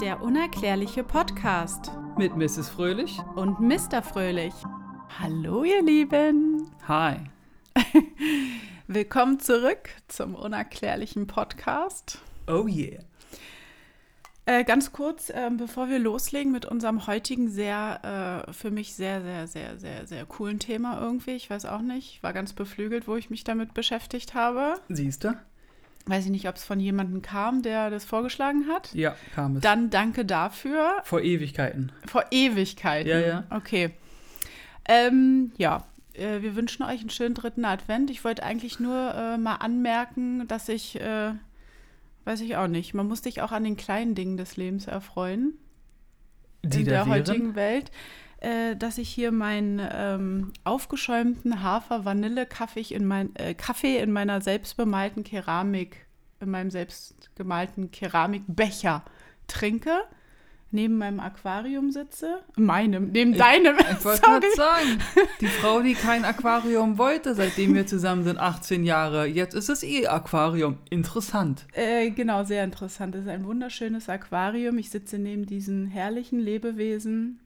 Der unerklärliche Podcast Mit Mrs. Fröhlich. und Mr. Fröhlich. Hallo, ihr Lieben. Hi. Willkommen zurück zum unerklärlichen Podcast. Oh yeah. Äh, ganz kurz, ähm, bevor wir loslegen mit unserem heutigen sehr, äh, für mich sehr, sehr, sehr, sehr, sehr coolen Thema irgendwie. Ich weiß auch nicht. Ich war ganz beflügelt, wo ich mich damit beschäftigt habe. Siehst du? Weiß ich nicht, ob es von jemandem kam, der das vorgeschlagen hat. Ja, kam es. Dann danke dafür. Vor Ewigkeiten. Vor Ewigkeiten. Ja, ja. Okay. Ähm, ja, äh, wir wünschen euch einen schönen dritten Advent. Ich wollte eigentlich nur äh, mal anmerken, dass ich, äh, weiß ich auch nicht, man muss sich auch an den kleinen Dingen des Lebens erfreuen Die in der wären? heutigen Welt. Äh, dass ich hier meinen ähm, aufgeschäumten Hafer-Vanille-Kaffee in, mein, äh, Kaffee in meiner selbstbemalten Keramik, in meinem selbstgemalten Keramikbecher trinke, neben meinem Aquarium sitze. Meinem, neben deinem. Ich wollte gerade sagen, die Frau, die kein Aquarium wollte, seitdem wir zusammen sind, 18 Jahre. Jetzt ist es eh Aquarium. Interessant. Äh, genau, sehr interessant. Es ist ein wunderschönes Aquarium. Ich sitze neben diesen herrlichen Lebewesen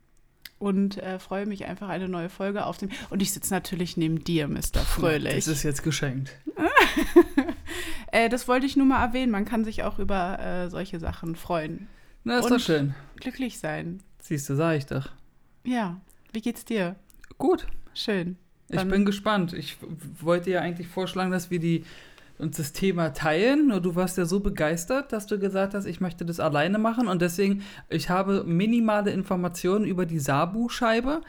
und äh, freue mich einfach eine neue Folge auf dem. Und ich sitze natürlich neben dir, Mr. Fröhlich. Das ist jetzt geschenkt. Äh, das wollte ich nur mal erwähnen. Man kann sich auch über äh, solche Sachen freuen. Na, ist Und- doch schön. Glücklich sein. Siehst du, sag ich doch. Ja. Wie geht's dir? Gut. Schön. Ich Dann- bin gespannt. Ich wollte ja eigentlich vorschlagen, dass wir die, uns das Thema teilen. Nur du warst ja so begeistert, dass du gesagt hast, ich möchte das alleine machen. Und deswegen, ich habe minimale Informationen über die Sabu-Scheibe.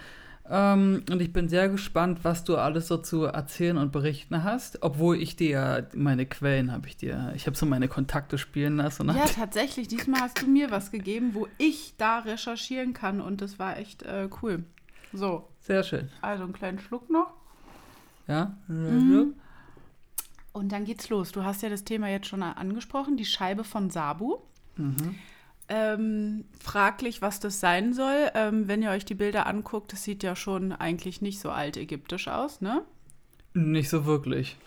Ähm, und ich bin sehr gespannt, was du alles so zu erzählen und berichten hast. Obwohl ich dir meine Quellen habe ich dir. Ich habe so meine Kontakte spielen lassen. Ja, tatsächlich. Diesmal hast du mir was gegeben, wo ich da recherchieren kann. Und das war echt äh, cool. So, Sehr schön. also einen kleinen Schluck noch. Ja. Mhm. Und dann geht's los. Du hast ja das Thema jetzt schon angesprochen, die Scheibe von Sabu. Mhm. Ähm, fraglich, was das sein soll. Ähm, wenn ihr euch die Bilder anguckt, das sieht ja schon eigentlich nicht so altägyptisch aus, ne? Nicht so wirklich.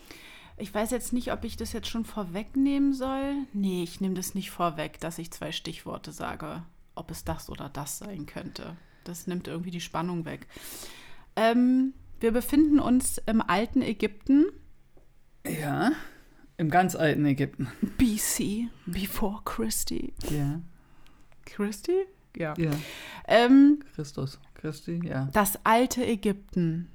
Ich weiß jetzt nicht, ob ich das jetzt schon vorwegnehmen soll. Nee, ich nehme das nicht vorweg, dass ich zwei Stichworte sage, ob es das oder das sein könnte. Das nimmt irgendwie die Spannung weg. Ähm, wir befinden uns im alten Ägypten, Ja. Im ganz alten Ägypten. BC, before Christi. Ja. Christi? Ja. Ja. Ähm, Christus. Christi, ja. das alte Ägypten,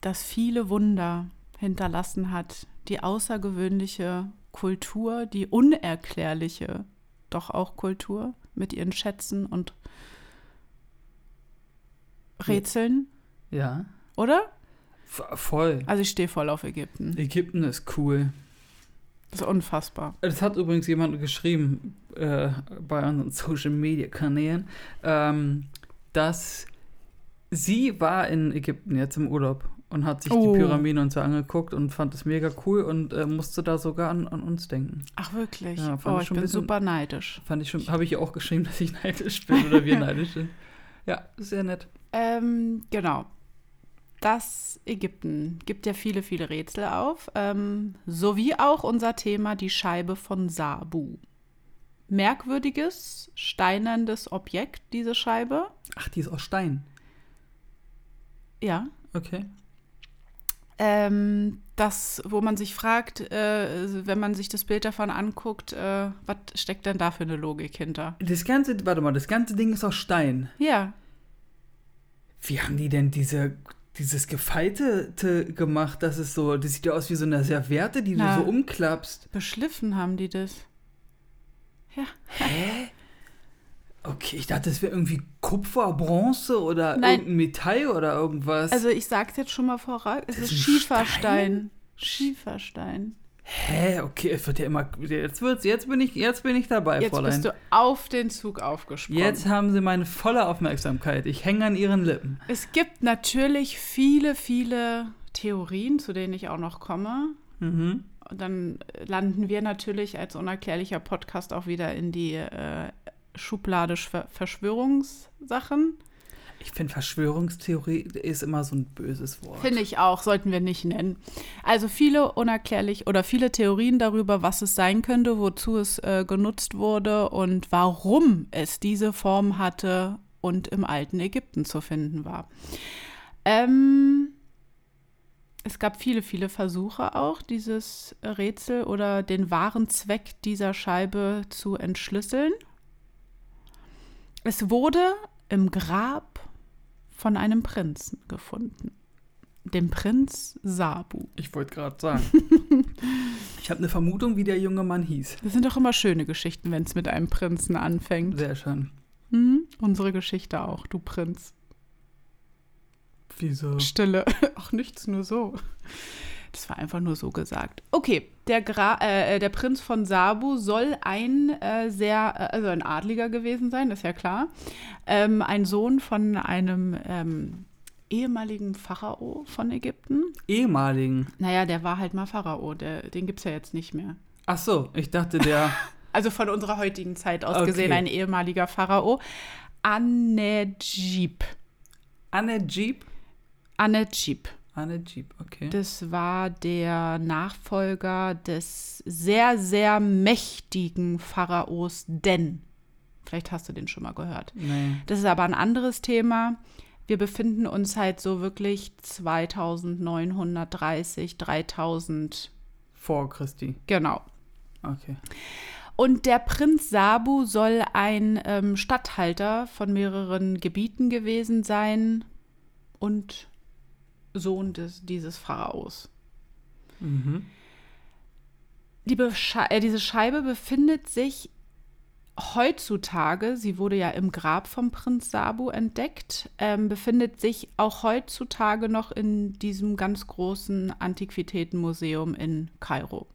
das viele Wunder hinterlassen hat, die außergewöhnliche Kultur, die unerklärliche, doch auch Kultur mit ihren Schätzen und Rätseln, Ja. oder? Voll. Also ich stehe voll auf Ägypten. Ägypten ist cool. Das ist unfassbar. Das hat übrigens jemand geschrieben äh, bei unseren Social Media Kanälen, ähm, dass sie war in Ägypten jetzt im Urlaub und hat sich Oh. die Pyramiden und so angeguckt und fand es mega cool und äh, musste da sogar an, an uns denken. Ach wirklich? Ja, fand oh, ich ich bin bisschen- super neidisch. Fand ich schon, habe ich auch geschrieben, dass ich neidisch bin oder wir neidisch sind. Ja, sehr nett. Ähm, genau. Das Ägypten gibt ja viele, viele Rätsel auf, ähm, sowie auch unser Thema die Scheibe von Sabu. Merkwürdiges, steinerndes Objekt, diese Scheibe. Ach, die ist aus Stein. Ja. Okay. Ähm, das, wo man sich fragt, äh, wenn man sich das Bild davon anguckt, äh, was steckt denn da für eine Logik hinter? Das ganze, warte mal, das ganze Ding ist aus Stein. Ja, Wie haben die denn diese, dieses Gefaltete gemacht? Das ist so, das sieht ja aus wie so eine Serviette, die Na. du so umklappst. beschliffen haben die das. Ja. Hä? Okay, ich dachte, das wäre irgendwie Kupfer, Bronze oder Nein. irgendein Metall oder irgendwas. Also ich sag's jetzt schon mal voraus, es Das ist ist ein Schieferstein. Schieferstein. Hä? Okay, es wird ja immer. Jetzt wird's, jetzt bin ich, jetzt bin ich dabei, Jetzt Fräulein. bist du auf den Zug aufgesprungen. jetzt haben sie meine volle Aufmerksamkeit. Ich hänge an ihren Lippen. Es gibt natürlich viele, viele Theorien, zu denen ich auch noch komme. Mhm. Und dann landen wir natürlich als unerklärlicher Podcast auch wieder in die äh, Schublade Schw Verschwörungssachen. Ich finde, Verschwörungstheorie ist immer so ein böses Wort. Finde ich auch, sollten wir nicht nennen. Also viele unerklärlich oder viele Theorien darüber, was es sein könnte, wozu es äh, genutzt wurde und warum es diese Form hatte und im alten Ägypten zu finden war. Ähm, es gab viele, viele Versuche auch, dieses Rätsel oder den wahren Zweck dieser Scheibe zu entschlüsseln. Es wurde im Grab von einem Prinzen gefunden. Dem Prinz Sabu. Ich wollte gerade sagen. ich habe eine Vermutung, wie der junge Mann hieß. Das sind doch immer schöne Geschichten, wenn es mit einem Prinzen anfängt. Sehr schön. Mhm. Unsere Geschichte auch, du Prinz. Wieso? Stille. Ach, nichts, nur so. Das war einfach nur so gesagt. Okay, der, Gra äh, der Prinz von Sabu soll ein äh, sehr, äh, also ein Adliger gewesen sein, ist ja klar. Ähm, ein Sohn von einem ähm, ehemaligen Pharao von Ägypten. Ehemaligen? Naja, der war halt mal Pharao, der, den gibt es ja jetzt nicht mehr. Ach so, ich dachte, der. also von unserer heutigen Zeit aus Okay. gesehen, ein ehemaliger Pharao. Anedjib. Anejib? Anedjib. Anejib, okay. Das war der Nachfolger des sehr, sehr mächtigen Pharaos Den. Vielleicht hast du den schon mal gehört. Nee. Das ist aber ein anderes Thema. Wir befinden uns halt so wirklich 2930, 3000, Vor Christi. genau. Okay. Und der Prinz Sabu soll ein ähm, Statthalter von mehreren Gebieten gewesen sein und Sohn des, dieses Pharaos. Mhm. Die äh, diese Scheibe befindet sich heutzutage, sie wurde ja im Grab vom Prinz Sabu entdeckt, ähm, befindet sich auch heutzutage noch in diesem ganz großen Antiquitätenmuseum in Kairo,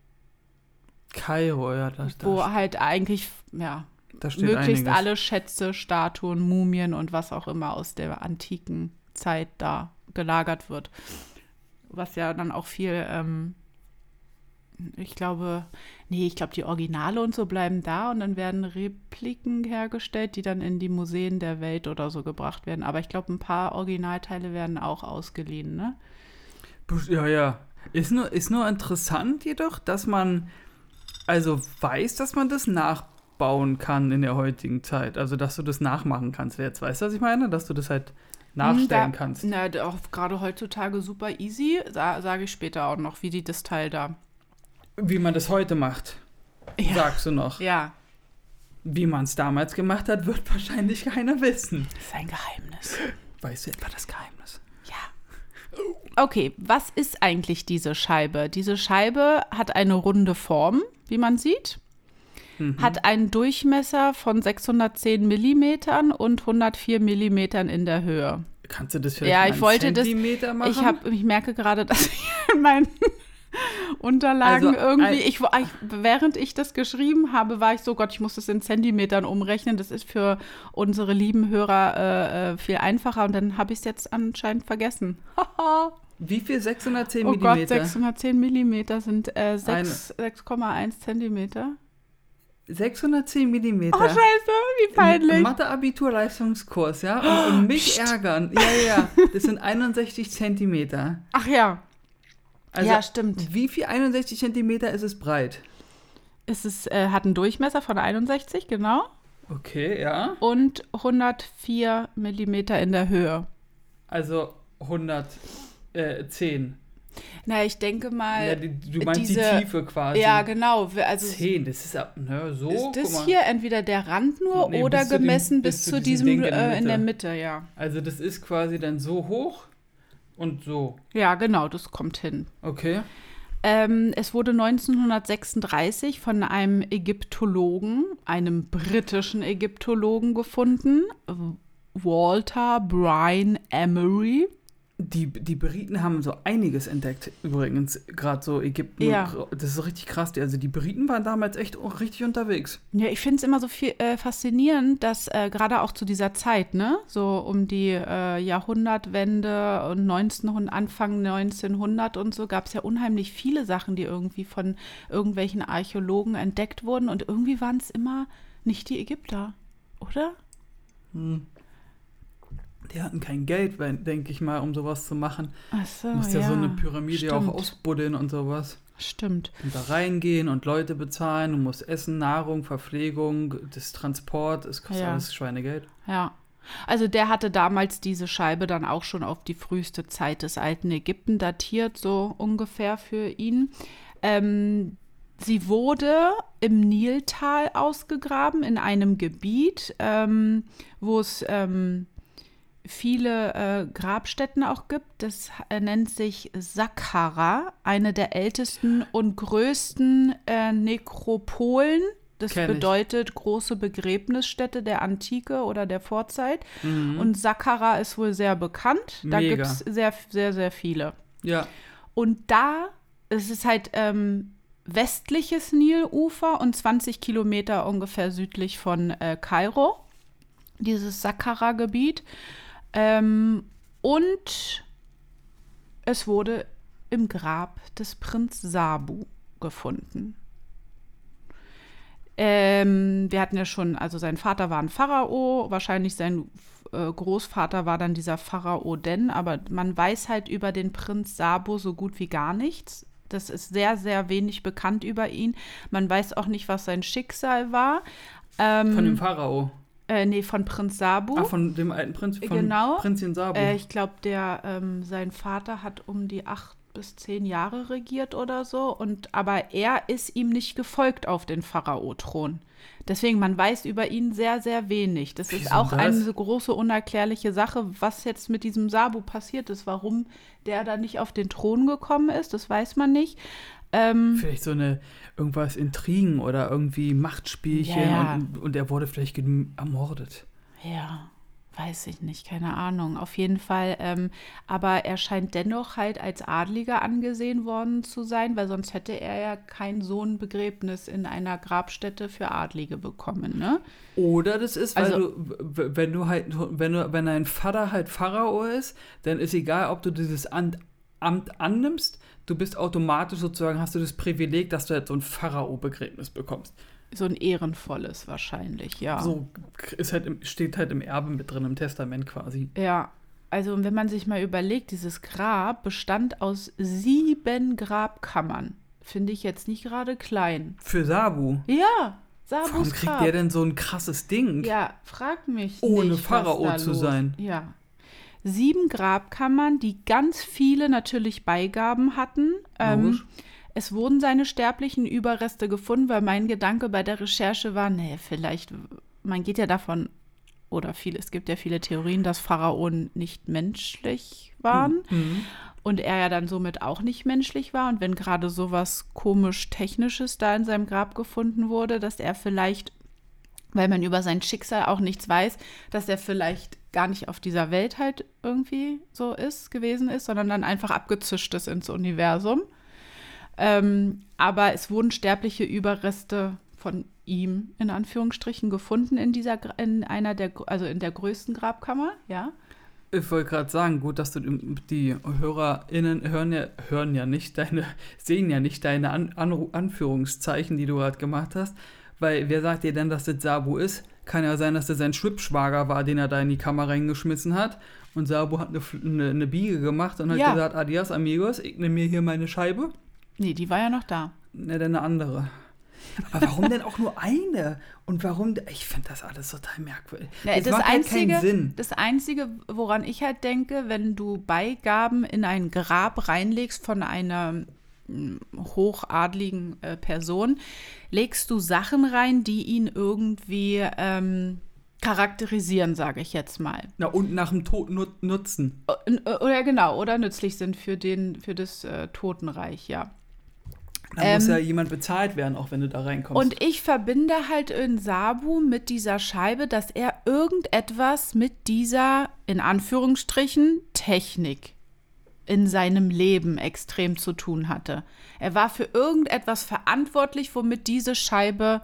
Kairo, ja, da, wo da, halt eigentlich ja, möglichst einiges. alle Schätze, Statuen, Mumien und was auch immer aus der antiken Zeit da gelagert wird. Was ja dann auch viel, ähm, ich glaube, nee, ich glaube, die Originale und so bleiben da und dann werden Repliken hergestellt, die dann in die Museen der Welt oder so gebracht werden. Aber ich glaube, ein paar Originalteile werden auch ausgeliehen, ne? Ja, ja. Ist nur, ist nur interessant jedoch, dass man also weiß, dass man das nachbauen kann in der heutigen Zeit. Also, dass du das nachmachen kannst. Jetzt weiß, was ich meine? Dass du das halt nachstellen da, kannst. Na, da- auch gerade heutzutage super easy, sa sage ich später auch noch, wie die das Teil da. Wie man das heute macht, Ja. sagst du noch. Ja, Wie man es damals gemacht hat, wird wahrscheinlich keiner wissen. das ist ein Geheimnis. Weißt du etwa das Geheimnis? Ja. Okay, was ist eigentlich diese Scheibe? Diese Scheibe hat eine runde Form, wie man sieht. Mhm. Hat einen Durchmesser von 610 Millimetern und 104 Millimetern in der Höhe. Kannst du das vielleicht Ja, ich wollte das- Zentimeter machen? Ich, hab, ich merke gerade, dass ich in meinen Unterlagen Also, irgendwie, ich, ich, während ich das geschrieben habe, war ich so, Gott, ich muss das in Zentimetern umrechnen. Das ist für unsere lieben Hörer äh, äh, viel einfacher. Und dann habe ich es jetzt anscheinend vergessen. Wie viel? 610 oh Gott, Millimeter? 610 Millimeter sind äh, 6 6,1 Zentimeter. 610 Millimeter. Oh, scheiße, wie peinlich. Mathe-Abitur-Leistungskurs, ja? Und, und mich ärgern. Ja, ja, ja. Das sind 61 Zentimeter. Ach ja, Also, ja, stimmt. Wie viel 61 Zentimeter ist es breit? Es ist, äh, hat einen Durchmesser von 61, genau. Okay, ja. Und 104 Millimeter in der Höhe. Also 110. Na, ich denke mal. ja, du meinst diese- die Tiefe quasi. Ja, genau. Also 10, das ist ne, so. ist das hier entweder der Rand nur Nee, oder bis zu dem- gemessen bis bis, zu diesem diesem in der äh, in der Mitte. Mitte, ja. Also das ist quasi dann so hoch und so. Ja, genau, das kommt hin. Okay. Ähm, es wurde 1936 von einem Ägyptologen, einem britischen Ägyptologen gefunden, Walter Brian Emery. Die, die Briten haben so einiges entdeckt, übrigens, gerade so Ägypten. Ja. Das ist richtig krass. Die- Also die Briten waren damals echt richtig unterwegs. Ja, ich finde es immer so viel äh, faszinierend, dass äh, gerade auch zu dieser Zeit, ne, so um die äh, Jahrhundertwende und 1900, Anfang 1900 und so, gab es ja unheimlich viele Sachen, die irgendwie von irgendwelchen Archäologen entdeckt wurden und irgendwie waren es immer nicht die Ägypter, oder? Die hatten kein Geld, denke ich mal, um sowas zu machen. Ach so, Du musst ja, ja so eine Pyramide auch stimmt. ausbuddeln und sowas. Stimmt. Und da reingehen und Leute bezahlen. Du musst Essen, Nahrung, Verpflegung, das Transport, es kostet Ja. alles Schweinegeld. Ja. Also der hatte damals diese Scheibe dann auch schon auf die früheste Zeit des alten Ägypten datiert, so ungefähr für ihn. Ähm, sie wurde im Niltal ausgegraben, in einem Gebiet, ähm, wo es ähm, viele äh, Grabstätten auch gibt. Das äh, nennt sich Saqqara, eine der ältesten und größten äh, Nekropolen. Das Kenn ich. bedeutet große Begräbnisstätte der Antike oder der Vorzeit. Mhm. Und Saqqara ist wohl sehr bekannt. Da gibt es sehr, sehr, sehr viele. Ja, Und da, es ist halt ähm, westliches Nilufer und 20 Kilometer ungefähr südlich von äh, Kairo, dieses Saqqara-Gebiet. Ähm, und es wurde im Grab des Prinz Sabu gefunden. Ähm, wir hatten ja schon, also sein Vater war ein Pharao, wahrscheinlich sein äh, Großvater war dann dieser Pharao Den, aber man weiß halt über den Prinz Sabo so gut wie gar nichts. Das ist sehr, sehr wenig bekannt über ihn. Man weiß auch nicht, was sein Schicksal war. Ähm, von dem Pharao. Äh, nee, von Prinz Sabu. Ah, von dem alten Prinz, von Genau. Prinzchen Sabo. Äh, ich glaube, der, ähm, sein Vater hat um die acht bis zehn Jahre regiert oder so. Und aber er ist ihm nicht gefolgt auf den Pharao-Thron. Deswegen, man weiß über ihn sehr, sehr wenig. Das ist Wieso auch das? eine so große unerklärliche Sache, was jetzt mit diesem Sabu passiert ist, warum der da nicht auf den Thron gekommen ist, das weiß man nicht. Ähm, Vielleicht so eine irgendwas Intrigen oder irgendwie Machtspielchen Ja. Und, und er wurde vielleicht ermordet. Ja, weiß ich nicht, keine Ahnung. Auf jeden Fall, ähm, aber er scheint dennoch halt als Adliger angesehen worden zu sein, weil sonst hätte er ja kein Sohnbegräbnis in einer Grabstätte für Adlige bekommen, ne? Oder das ist, weil Also- du, wenn du halt, wenn du, wenn dein Vater halt Pharao ist, dann ist egal, ob du dieses Amt, Amt annimmst, du bist automatisch sozusagen, hast du das Privileg, dass du halt so ein Pharao-Begräbnis bekommst. So ein ehrenvolles wahrscheinlich, ja. So ist halt im, steht halt im Erbe mit drin, im Testament quasi. Ja, also wenn man sich mal überlegt, dieses Grab bestand aus sieben Grabkammern. Finde ich jetzt nicht gerade klein. Für Sabu. Ja, Sabus Warum kriegt Grab. der denn so ein krasses Ding? Ja, frag mich Ohne nicht, Pharao zu los- sein. Ja. Sieben Grabkammern, die ganz viele natürlich Beigaben hatten. Ähm, es wurden seine sterblichen Überreste gefunden, weil mein Gedanke bei der Recherche war, nee, vielleicht, man geht ja davon, oder viele, es gibt ja viele Theorien, dass Pharaonen nicht menschlich waren Mhm. und er ja dann somit auch nicht menschlich war. Und wenn gerade sowas komisch Technisches da in seinem Grab gefunden wurde, dass er vielleicht, weil man über sein Schicksal auch nichts weiß, dass er vielleicht gar nicht auf dieser Welt halt irgendwie so ist, gewesen ist, sondern dann einfach abgezischt ist ins Universum. Ähm, aber es wurden sterbliche Überreste von ihm in Anführungsstrichen gefunden in dieser in einer der also in der größten Grabkammer, ja. Ich wollte gerade sagen, gut, dass du die HörerInnen hören ja, hören ja nicht deine, sehen ja nicht deine An Anführungszeichen, die du gerade gemacht hast. Weil wer sagt dir denn, dass das Sabu ist? Kann ja sein, dass das sein Schwippschwager war, den er da in die Kamera reingeschmissen hat. Und Sabu hat eine, eine, eine Biege gemacht und hat Ja. gesagt, adios amigos, ich nehme mir hier meine Scheibe. Nee, die war ja noch da. Ne, dann eine andere. Aber warum denn auch nur eine? Und warum? Ich finde das alles total merkwürdig. Ja, das, das, macht halt einzige, keinen Sinn. das Einzige, woran ich halt denke, wenn du Beigaben in ein Grab reinlegst von einer hochadligen äh, Person, legst du Sachen rein, die ihn irgendwie ähm, charakterisieren, sage ich jetzt mal. Na, und nach dem Tod nu nutzen. Äh, Oder genau, oder nützlich sind für, den, für das äh, Totenreich, ja. Da muss Ähm, ja jemand bezahlt werden, auch wenn du da reinkommst. Und ich verbinde halt in Sabu mit dieser Scheibe, dass er irgendetwas mit dieser, in Anführungsstrichen, Technik in seinem Leben extrem zu tun hatte. Er war für irgendetwas verantwortlich, womit diese Scheibe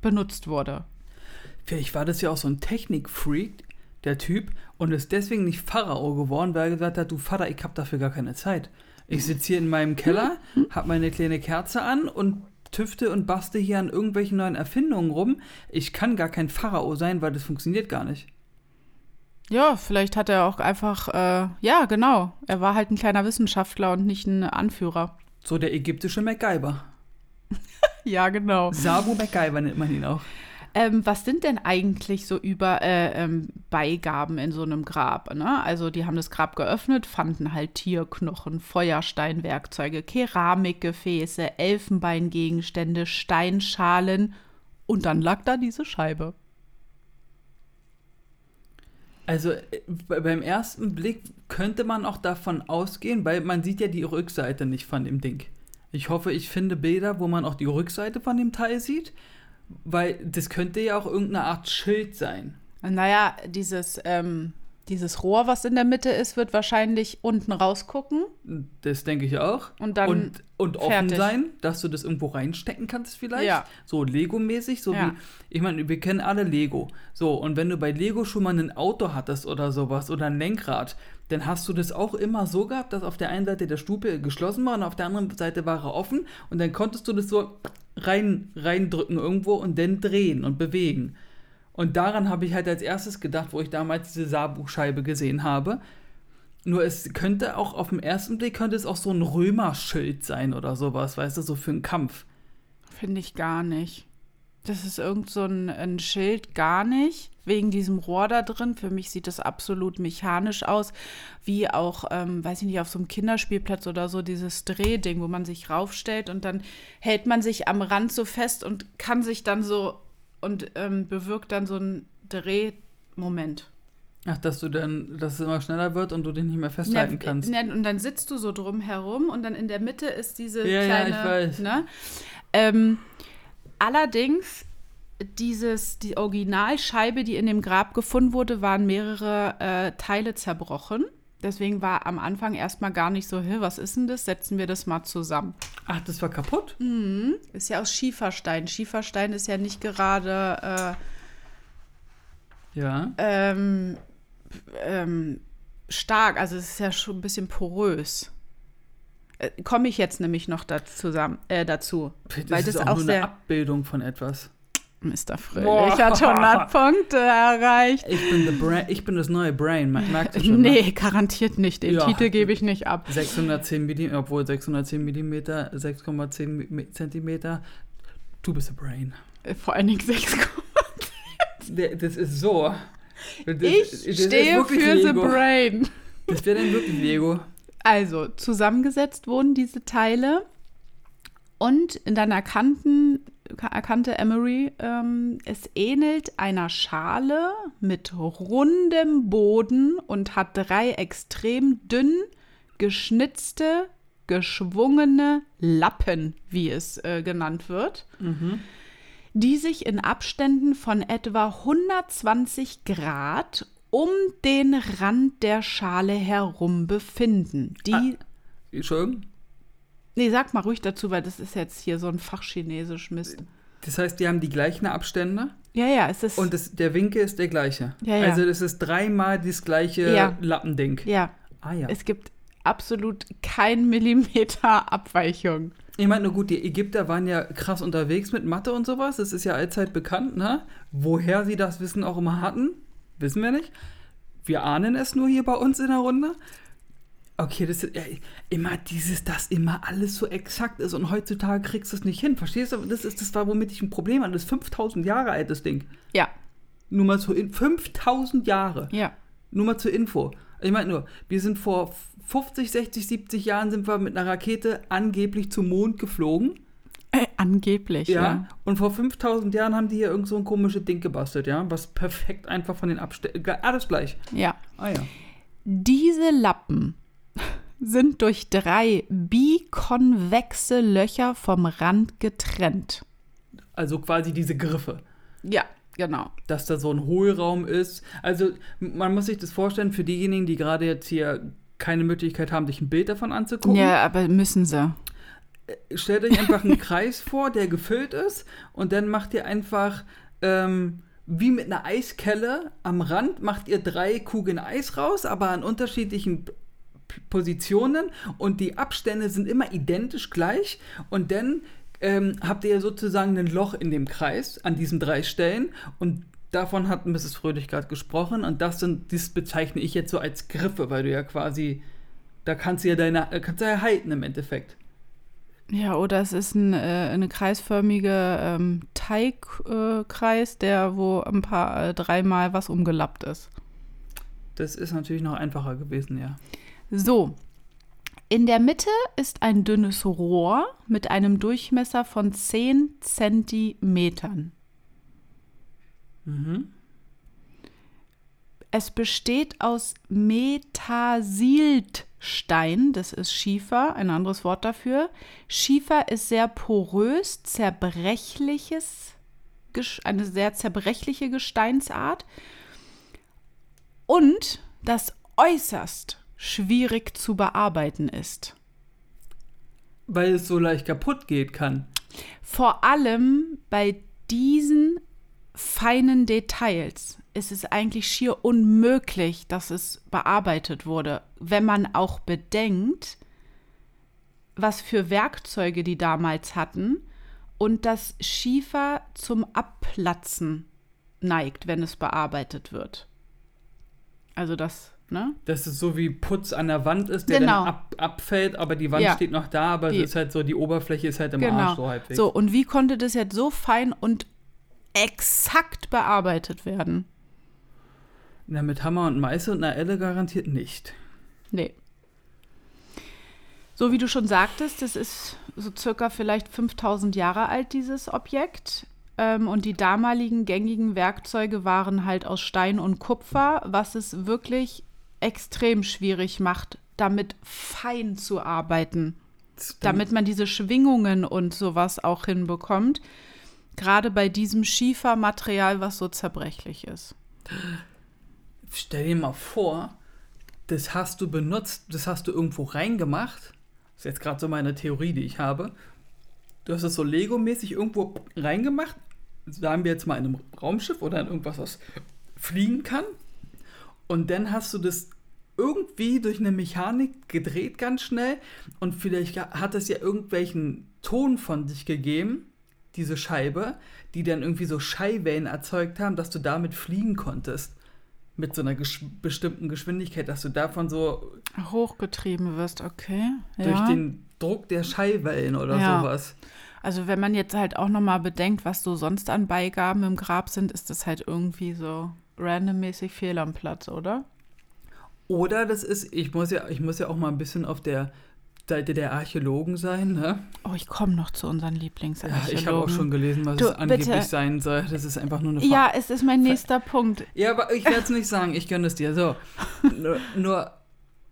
benutzt wurde. Vielleicht war das ja auch so ein Technikfreak, der Typ, und ist deswegen nicht Pharao geworden, weil er gesagt hat, du Vater, ich habe dafür gar keine Zeit. Ich sitze hier in meinem Keller, habe meine kleine Kerze an und tüfte und baste hier an irgendwelchen neuen Erfindungen rum. Ich kann gar kein Pharao sein, weil das funktioniert gar nicht. Ja, vielleicht hat er auch einfach, äh, ja, genau. Er war halt ein kleiner Wissenschaftler und nicht ein Anführer. So der ägyptische MacGyver. Ja, genau. Sabu MacGyver nennt man ihn auch. Ähm, was sind denn eigentlich so über äh, ähm, Beigaben in so einem Grab? Ne? Also die haben das Grab geöffnet, fanden halt Tierknochen, Feuersteinwerkzeuge, Keramikgefäße, Elfenbeingegenstände, Steinschalen und dann lag da diese Scheibe. Also äh, be- beim ersten Blick könnte man auch davon ausgehen, weil man sieht ja die Rückseite nicht von dem Ding. Ich hoffe, ich finde Bilder, wo man auch die Rückseite von dem Teil sieht, weil das könnte ja auch irgendeine Art Schild sein. Naja, dieses, ähm, dieses Rohr, was in der Mitte ist, wird wahrscheinlich unten rausgucken. Das denke ich auch. Und dann und, und offen fertig. sein, dass du das irgendwo reinstecken kannst vielleicht. Ja. So Lego-mäßig, so Ja. wie, ich meine, wir kennen alle Lego. So, und wenn du bei Lego schon mal ein Auto hattest oder sowas oder ein Lenkrad, dann hast du das auch immer so gehabt, dass auf der einen Seite der Stupe geschlossen war und auf der anderen Seite war er offen und dann konntest du das so rein, reindrücken irgendwo und dann drehen und bewegen. Und daran habe ich halt als erstes gedacht, wo ich damals diese Saarbuchscheibe gesehen habe. Nur es könnte auch auf den ersten Blick könnte es auch so ein Römerschild sein oder sowas, weißt du, so für einen Kampf. Finde ich gar nicht. Das ist irgend so ein, ein Schild, gar nicht. Wegen diesem Rohr da drin. Für mich sieht das absolut mechanisch aus. Wie auch, ähm, weiß ich nicht, auf so einem Kinderspielplatz oder so, dieses Drehding, wo man sich raufstellt und dann hält man sich am Rand so fest und kann sich dann so und ähm, bewirkt dann so einen Drehmoment. Ach, dass du dann, dass es immer schneller wird und du dich nicht mehr festhalten kannst. Ja, und dann sitzt du so drum herum und dann in der Mitte ist diese Ja, ja, kleine. ich weiß. Ne? Ähm, allerdings, dieses, die Originalscheibe, die in dem Grab gefunden wurde, waren mehrere äh, Teile zerbrochen. Deswegen war am Anfang erstmal gar nicht so, "Hä, was ist denn das? Setzen wir das mal zusammen. Ach, das war kaputt? Ist ja aus Schieferstein. Schieferstein ist ja nicht gerade Ja. äh, ähm, ähm, stark, also es ist ja schon ein bisschen porös. Äh, Komme ich jetzt nämlich noch dazu, zusammen, äh, dazu. Das weil ist das auch, auch nur eine Abbildung von etwas. Mr. Fröhlich Boah. hat 100 Punkte erreicht. Ich bin, the Bra ich bin das neue Brain, mer- merkst du schon? Ne? Nee, garantiert nicht. Den Ja. Titel gebe ich nicht ab. 610 mm, obwohl 610 mm, 6,10 Mi- Zentimeter. Du bist the Brain. Äh, Vor allen Dingen 6. Der- Das ist so. Das, Ich das stehe für The Lego. Brain. Das wäre dann wirklich Lego. Also, zusammengesetzt wurden diese Teile und dann erkannten, erkannte Emery, ähm, es ähnelt einer Schale mit rundem Boden und hat drei extrem dünn geschnitzte, geschwungene Lappen, wie es äh, genannt wird, die sich in Abständen von etwa 120 Grad um den Rand der Schale herum befinden. Die, Entschuldigung? Nee, sag mal ruhig dazu, weil das ist jetzt hier so ein Fachchinesisch Mist. Das heißt, die haben die gleichen Abstände Ja, ja, es ist, und das, der Winkel ist der gleiche. Ja, ja. Also das ist dreimal das gleiche Ja. Lappending. ja, Ah ja. es gibt absolut kein Millimeter Abweichung. Ich meine, nur gut, die Ägypter waren ja krass unterwegs mit Mathe und sowas. Das ist ja allzeit bekannt, ne? Woher sie das Wissen auch immer hatten, wissen wir nicht. Wir ahnen es nur hier bei uns in der Runde. Okay, das ist ja, immer dieses, dass immer alles so exakt ist und heutzutage kriegst du es nicht hin. Verstehst du? Das ist das war, womit ich ein Problem hatte. Das ist 5000 Jahre alt, das Ding. Ja, Nur mal zu in 5000 Jahre. ja. Nur mal zur Info. Ich meine nur, wir sind vor 50, 60, 70 Jahren sind wir mit einer Rakete angeblich zum Mond geflogen. Äh, angeblich, Ja. ja. Und vor 5000 Jahren haben die hier irgend so ein komisches Ding gebastelt, ja. Was perfekt einfach von den Abständen. Alles gleich. Ja. Ah ja. Diese Lappen sind durch drei bikonvexe Löcher vom Rand getrennt. Also quasi diese Griffe. Ja, genau. Dass da so ein Hohlraum ist. Also man muss sich das vorstellen, für diejenigen, die gerade jetzt hier keine Möglichkeit haben, sich ein Bild davon anzugucken. Ja, aber müssen sie. stellt euch einfach einen Kreis vor, der gefüllt ist und dann macht ihr einfach ähm, wie mit einer Eiskelle am Rand macht ihr drei Kugeln Eis raus, aber an unterschiedlichen Positionen und die Abstände sind immer identisch gleich und dann ähm, habt ihr sozusagen ein Loch in dem Kreis an diesen drei Stellen und davon hat Mrs. Fröhlich gerade gesprochen und das sind, das bezeichne ich jetzt so als Griffe, weil du ja quasi, da kannst du ja deine, äh, kannst du ja halten im Endeffekt. Ja, oder es ist ein, äh, eine kreisförmige ähm, Teigkreis, äh, der wo ein paar äh, dreimal was umgelappt ist. Das ist natürlich noch einfacher gewesen, ja. So. In der Mitte ist ein dünnes Rohr mit einem Durchmesser von 10 Zentimetern. Mhm. Es besteht aus Metasiltstein, das ist Schiefer, ein anderes Wort dafür. Schiefer ist sehr porös, zerbrechliches, eine sehr zerbrechliche Gesteinsart und das äußerst schwierig zu bearbeiten ist. Weil es so leicht kaputt geht kann. Vor allem bei diesen feinen Details ist es eigentlich schier unmöglich, dass es bearbeitet wurde, wenn man auch bedenkt, was für Werkzeuge die damals hatten und dass Schiefer zum Abplatzen neigt, wenn es bearbeitet wird. Also das, ne? Dass es so wie Putz an der Wand ist, der Genau. dann ab, abfällt, aber die Wand Ja. steht noch da, aber Die- es ist halt so, die Oberfläche ist halt im Arsch so halbwegs. So, und wie konnte das jetzt so fein und exakt bearbeitet werden? Na, mit Hammer und Meißel und einer Elle garantiert nicht. Nee. So wie du schon sagtest, das ist so circa vielleicht 5000 Jahre alt, dieses Objekt. Ähm, und die damaligen gängigen Werkzeuge waren halt aus Stein und Kupfer, was es wirklich extrem schwierig macht, damit fein zu arbeiten. Damit man diese Schwingungen und sowas auch hinbekommt. Gerade bei diesem Schiefermaterial, was so zerbrechlich ist. Stell dir mal vor, das hast du benutzt, das hast du irgendwo reingemacht. Das ist jetzt gerade so meine Theorie, die ich habe. Du hast es so Lego-mäßig irgendwo reingemacht. Sagen wir jetzt mal in einem Raumschiff oder in irgendwas, was fliegen kann. Und dann hast du das irgendwie durch eine Mechanik gedreht ganz schnell. Und vielleicht hat es ja irgendwelchen Ton von sich gegeben, diese Scheibe, die dann irgendwie so Schallwellen erzeugt haben, dass du damit fliegen konntest mit so einer gesch bestimmten Geschwindigkeit, dass du davon so Hochgetrieben wirst, okay. durch ja. den Druck der Schallwellen oder Ja. sowas. Also wenn man jetzt halt auch noch mal bedenkt, was so sonst an Beigaben im Grab sind, ist das halt irgendwie so randommäßig fehl am Platz, oder? Oder das ist, ich muss ja, ich muss ja auch mal ein bisschen auf der Seite der Archäologen sein, ne? Oh, ich komme noch zu unseren Ja, Lieblingsarchäologen. ich habe auch schon gelesen, was Du, es angeblich bitte. sein soll. Das ist einfach nur eine Ver- Ja, es ist mein nächster Punkt. Ja, aber ich werde es nicht sagen, ich gönne es dir. So. nur, nur,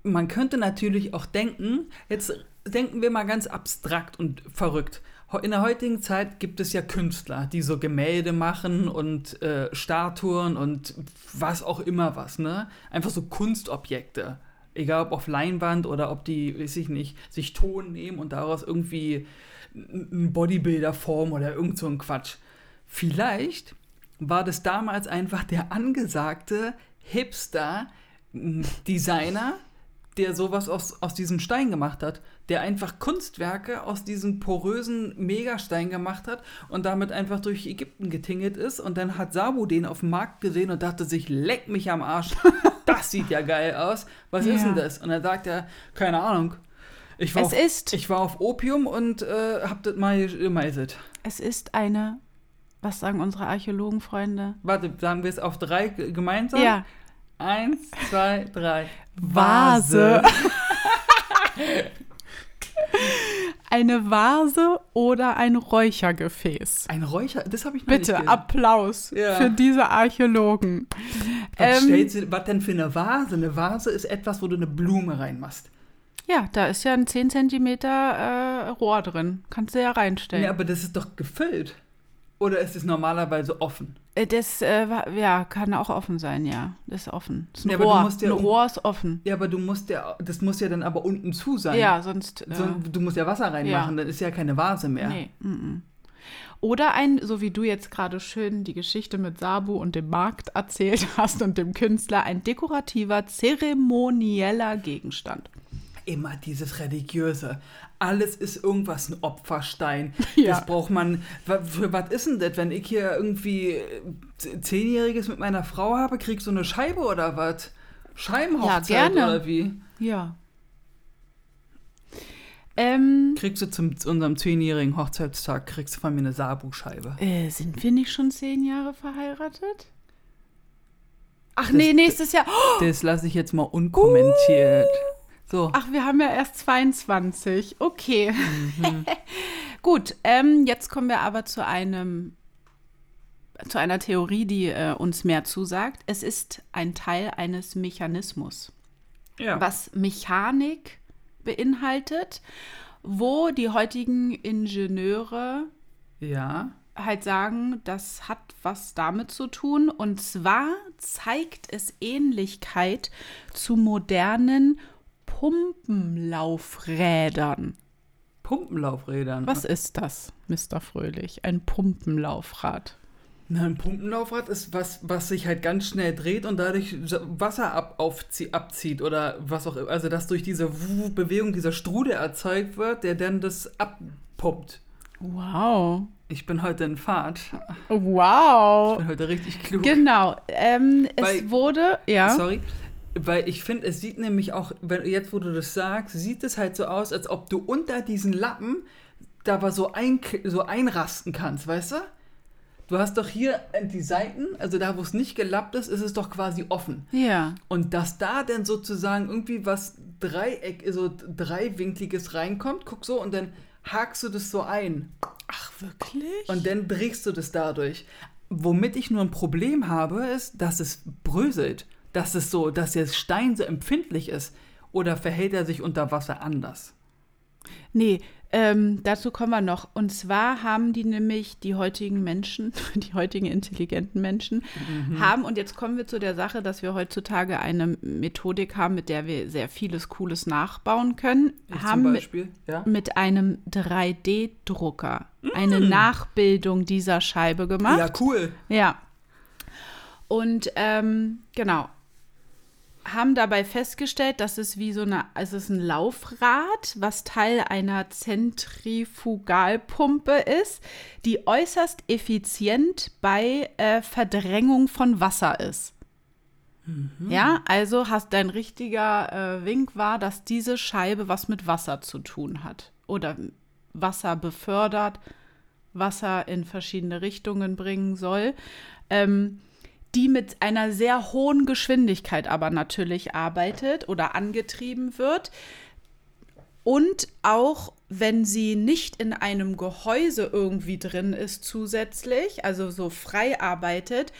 man könnte natürlich auch denken, jetzt denken wir mal ganz abstrakt und verrückt. In der heutigen Zeit gibt es ja Künstler, die so Gemälde machen und äh, Statuen und was auch immer was, ne? Einfach so Kunstobjekte. Egal ob auf Leinwand oder ob die, weiß ich nicht, sich Ton nehmen und daraus irgendwie ein Bodybuilder formen oder irgend so ein Quatsch. Vielleicht war das damals einfach der angesagte Hipster-Designer, der sowas aus, aus diesem Stein gemacht hat, der einfach Kunstwerke aus diesem porösen Megastein gemacht hat und damit einfach durch Ägypten getingelt ist und dann hat Sabu den auf dem Markt gesehen und dachte sich, leck mich am Arsch, das sieht ja geil aus, was ist Ja. denn das? Und dann sagt er, keine Ahnung, ich war, Es auf, ist, ich war auf Opium und äh, hab das mal gemeißelt. es ist eine, was sagen unsere Archäologenfreunde? Warte, sagen wir es auf drei gemeinsam? Ja, Eins, zwei, drei. Vase. eine Vase oder ein Räuchergefäß. Ein Räucher, das habe ich noch nicht Bitte gesehen. Applaus Ja. für diese Archäologen. Was, Ähm, stellst du, was denn für eine Vase? Eine Vase ist etwas, wo du eine Blume reinmachst. Ja, da ist ja ein 10 cm äh, Rohr drin. Kannst du ja reinstellen. Nee, aber das ist doch gefüllt. Oder ist es normalerweise offen? Äh, Das äh, ja, kann auch offen sein, ja. Das ist offen. Das ist ein Ja, aber du Rohr. musst ja ein Rohr ist offen. Ja, aber du musst ja, das muss ja dann aber unten zu sein. Ja, sonst. Äh, du musst ja Wasser reinmachen, dann ist ja keine Vase mehr. Nee. Mm -mm. Oder ein, so wie du jetzt gerade schön die Geschichte mit Sabu und dem Markt erzählt hast und dem Künstler, ein dekorativer, zeremonieller Gegenstand. Immer dieses Religiöse. Alles ist irgendwas ein Opferstein. Ja. Das braucht man. Für was ist denn das, wenn ich hier irgendwie äh, Zehnjähriges mit meiner Frau habe, krieg so eine Scheibe oder was? Scheibenhochzeit Ja, gerne. oder wie? Ja. Ähm, Kriegst du zum zu unserem zehnjährigen Hochzeitstag, kriegst du von mir eine Sabu-Scheibe. äh, sind wir nicht schon zehn Jahre verheiratet? Ach Das- nee, nächstes Jahr. Das lasse ich jetzt mal unkommentiert. So. ach, wir haben ja erst 22. Okay. Mhm. Gut, ähm, jetzt kommen wir aber zu einem zu einer Theorie, die äh, uns mehr zusagt. Es ist ein Teil eines Mechanismus. ja. was Mechanik beinhaltet, wo die heutigen Ingenieure Ja. halt sagen, das hat was damit zu tun. Und zwar zeigt es Ähnlichkeit zu modernen Pumpenlaufrädern. Pumpenlaufrädern. Was ist das, Mr. Fröhlich? Ein Pumpenlaufrad. Na, ein Pumpenlaufrad ist was, was sich halt ganz schnell dreht und dadurch Wasser ab, aufzie abzieht oder was auch immer. Also, dass durch diese Bewegung dieser Strudel erzeugt wird, der dann das abpumpt. Wow. Ich bin heute in Fahrt. Ich Wow. bin heute richtig klug. Genau. Ähm, es Weil- wurde, ja. Sorry. Weil ich finde, es sieht nämlich auch, wenn, jetzt wo du das sagst, sieht es halt so aus, als ob du unter diesen Lappen da aber so, ein, so einrasten kannst, weißt du? Du hast doch hier äh, die Seiten, also da, wo es nicht gelappt ist, ist es doch quasi offen. Ja. Und dass da dann sozusagen irgendwie was Dreieck, so dreiwinkliges reinkommt, guck so, und dann hakst du das so ein. Ach, wirklich? Und dann drehst du das dadurch. Womit ich nur ein Problem habe, ist, dass es bröselt. Dass es so, dass der Stein so empfindlich ist. Oder verhält er sich unter Wasser anders? Nee, ähm, dazu kommen wir noch. Und zwar haben die nämlich die heutigen Menschen, die heutigen intelligenten Menschen, haben, und jetzt kommen wir zu der Sache, dass wir heutzutage eine Methodik haben, mit der wir sehr vieles Cooles nachbauen können, Ich haben zum mit, Beispiel, ja. mit einem 3D-Drucker eine Nachbildung dieser Scheibe gemacht. Ja, cool. Ja. Und ähm, genau. Haben dabei festgestellt, dass es wie so eine, es ist ein Laufrad, was Teil einer Zentrifugalpumpe ist, die äußerst effizient bei äh, Verdrängung von Wasser ist. Ja, also hast dein richtiger äh, Wink war, dass diese Scheibe was mit Wasser zu tun hat. Oder Wasser befördert, Wasser in verschiedene Richtungen bringen soll, ähm, die mit einer sehr hohen Geschwindigkeit aber natürlich arbeitet oder angetrieben wird. Und auch wenn sie nicht in einem Gehäuse irgendwie drin ist zusätzlich, also so frei arbeitet,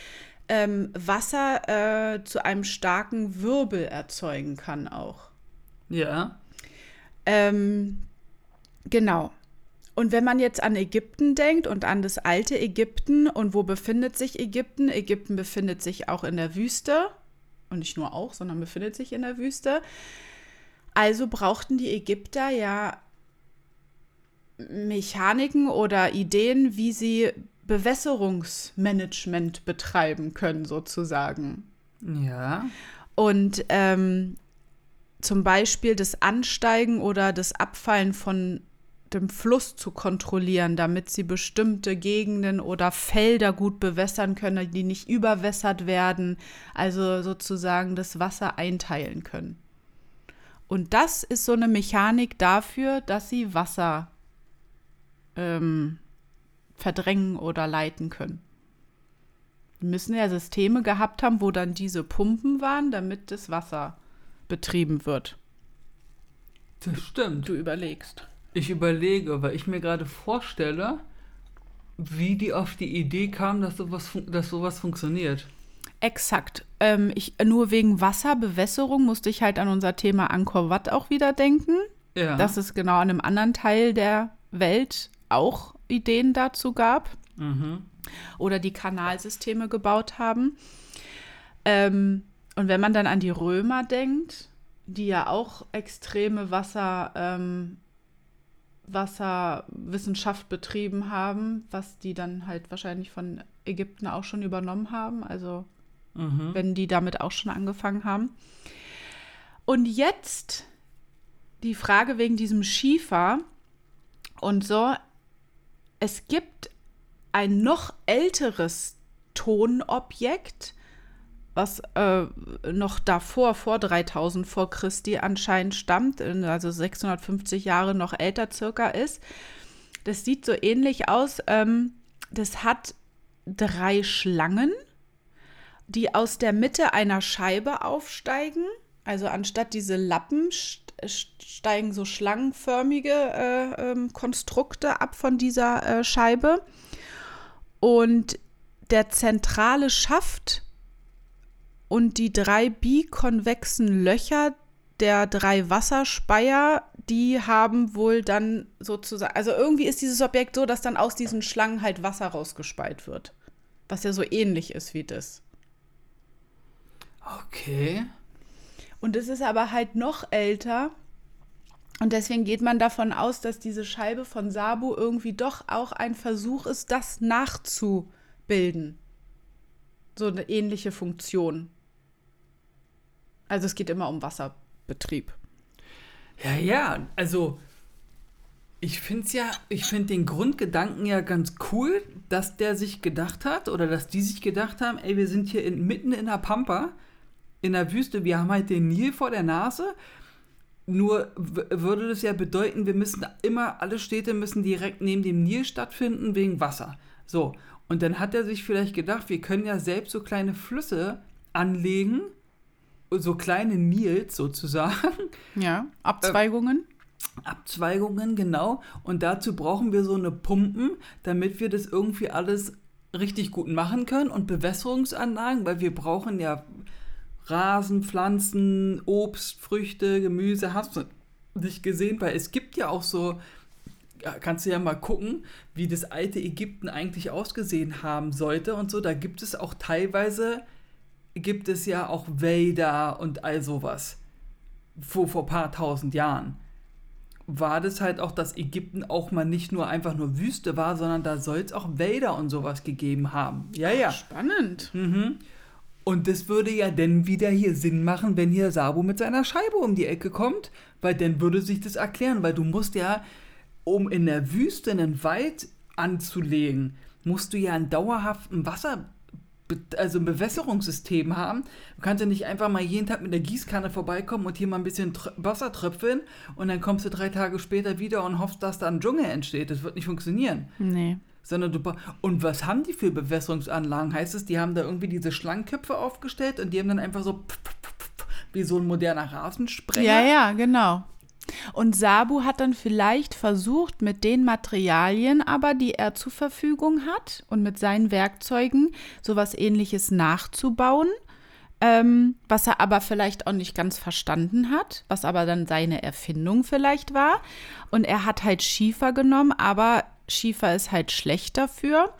ähm, Wasser äh, zu einem starken Wirbel erzeugen kann auch. Ja. Ähm, genau. Und wenn man jetzt an Ägypten denkt und an das alte Ägypten und wo befindet sich Ägypten? Ägypten befindet sich auch in der Wüste. Und nicht nur auch, sondern befindet sich in der Wüste. Also brauchten die Ägypter ja Mechaniken oder Ideen, wie sie Bewässerungsmanagement betreiben können, sozusagen. Ja. Und ähm, zum Beispiel das Ansteigen oder das Abfallen von dem Fluss zu kontrollieren, damit sie bestimmte Gegenden oder Felder gut bewässern können, die nicht überwässert werden, also sozusagen das Wasser einteilen können. Und das ist so eine Mechanik dafür, dass sie Wasser ähm, verdrängen oder leiten können. Die müssen ja Systeme gehabt haben, wo dann diese Pumpen waren, damit das Wasser betrieben wird. Das stimmt. Du überlegst. Ich überlege, weil ich mir gerade vorstelle, wie die auf die Idee kam, dass sowas, dass sowas funktioniert. Exakt. Ähm, ich, nur wegen Wasserbewässerung musste ich halt an unser Thema Angkor Wat auch wieder denken. Ja. Dass es genau an einem anderen Teil der Welt auch Ideen dazu gab. mhm. oder die Kanalsysteme gebaut haben. Ähm, und wenn man dann an die Römer denkt, die ja auch extreme Wasser, ähm, Wasserwissenschaft betrieben haben, was die dann halt wahrscheinlich von Ägypten auch schon übernommen haben, also Mhm. wenn die damit auch schon angefangen haben. Und jetzt die Frage wegen diesem Schiefer und so. Es gibt ein noch älteres Tonobjekt, was äh, noch davor, vor 3000 vor Christi anscheinend stammt, also 650 Jahre noch älter circa ist. Das sieht so ähnlich aus. Ähm, das hat drei Schlangen, die aus der Mitte einer Scheibe aufsteigen. Also anstatt diese Lappen steigen so schlangenförmige äh, ähm, Konstrukte ab von dieser äh, Scheibe. Und der zentrale Schaft und die drei bikonvexen Löcher der drei Wasserspeier, die haben wohl dann sozusagen, also irgendwie ist dieses Objekt so, dass dann aus diesen Schlangen halt Wasser rausgespeit wird. Was ja so ähnlich ist wie das. Okay. Und es ist aber halt noch älter. Und deswegen geht man davon aus, dass diese Scheibe von Sabu irgendwie doch auch ein Versuch ist, das nachzubilden. So eine ähnliche Funktion. Also es geht immer um Wasserbetrieb. Ja, ja, also ich finde ja, ich finde den Grundgedanken ja ganz cool, dass der sich gedacht hat oder dass die sich gedacht haben, ey, wir sind hier in, mitten in der Pampa, in der Wüste, wir haben halt den Nil vor der Nase. Nur würde das ja bedeuten, wir müssen immer, alle Städte müssen direkt neben dem Nil stattfinden wegen Wasser. So, und dann hat er sich vielleicht gedacht, wir können ja selbst so kleine Flüsse anlegen, so kleine Nils sozusagen. Ja, Abzweigungen. Äh, Abzweigungen, genau. Und dazu brauchen wir so eine Pumpen, damit wir das irgendwie alles richtig gut machen können und Bewässerungsanlagen, weil wir brauchen ja Rasen, Pflanzen, Obst, Früchte, Gemüse. Hast du nicht gesehen? Weil es gibt ja auch so, kannst du ja mal gucken, wie das alte Ägypten eigentlich ausgesehen haben sollte und so. Da gibt es auch teilweise gibt es ja auch Vader und all sowas. Vor, vor ein paar tausend Jahren. War das halt auch, dass Ägypten auch mal nicht nur einfach nur Wüste war, sondern da soll es auch Wälder und sowas gegeben haben. Ja, ja. Spannend. Mhm. Und das würde ja dann wieder hier Sinn machen, wenn hier Sabu mit seiner Scheibe um die Ecke kommt, weil dann würde sich das erklären, weil du musst ja, um in der Wüste einen Wald anzulegen, musst du ja einen dauerhaften Wasser also ein Bewässerungssystem haben. Du kannst ja nicht einfach mal jeden Tag mit der Gießkanne vorbeikommen und hier mal ein bisschen Wasser tröpfeln und dann kommst du drei Tage später wieder und hoffst, dass da ein Dschungel entsteht. Das wird nicht funktionieren. Nee. Sondern du und was haben die für Bewässerungsanlagen? Heißt es, die haben da irgendwie diese Schlangenköpfe aufgestellt und die haben dann einfach so wie so ein moderner Rasensprenger. Ja, ja, genau. Und Sabu hat dann vielleicht versucht, mit den Materialien aber, die er zur Verfügung hat und mit seinen Werkzeugen sowas ähnliches nachzubauen, ähm, was er aber vielleicht auch nicht ganz verstanden hat, was aber dann seine Erfindung vielleicht war. Und er hat halt Schiefer genommen, aber Schiefer ist halt schlecht dafür.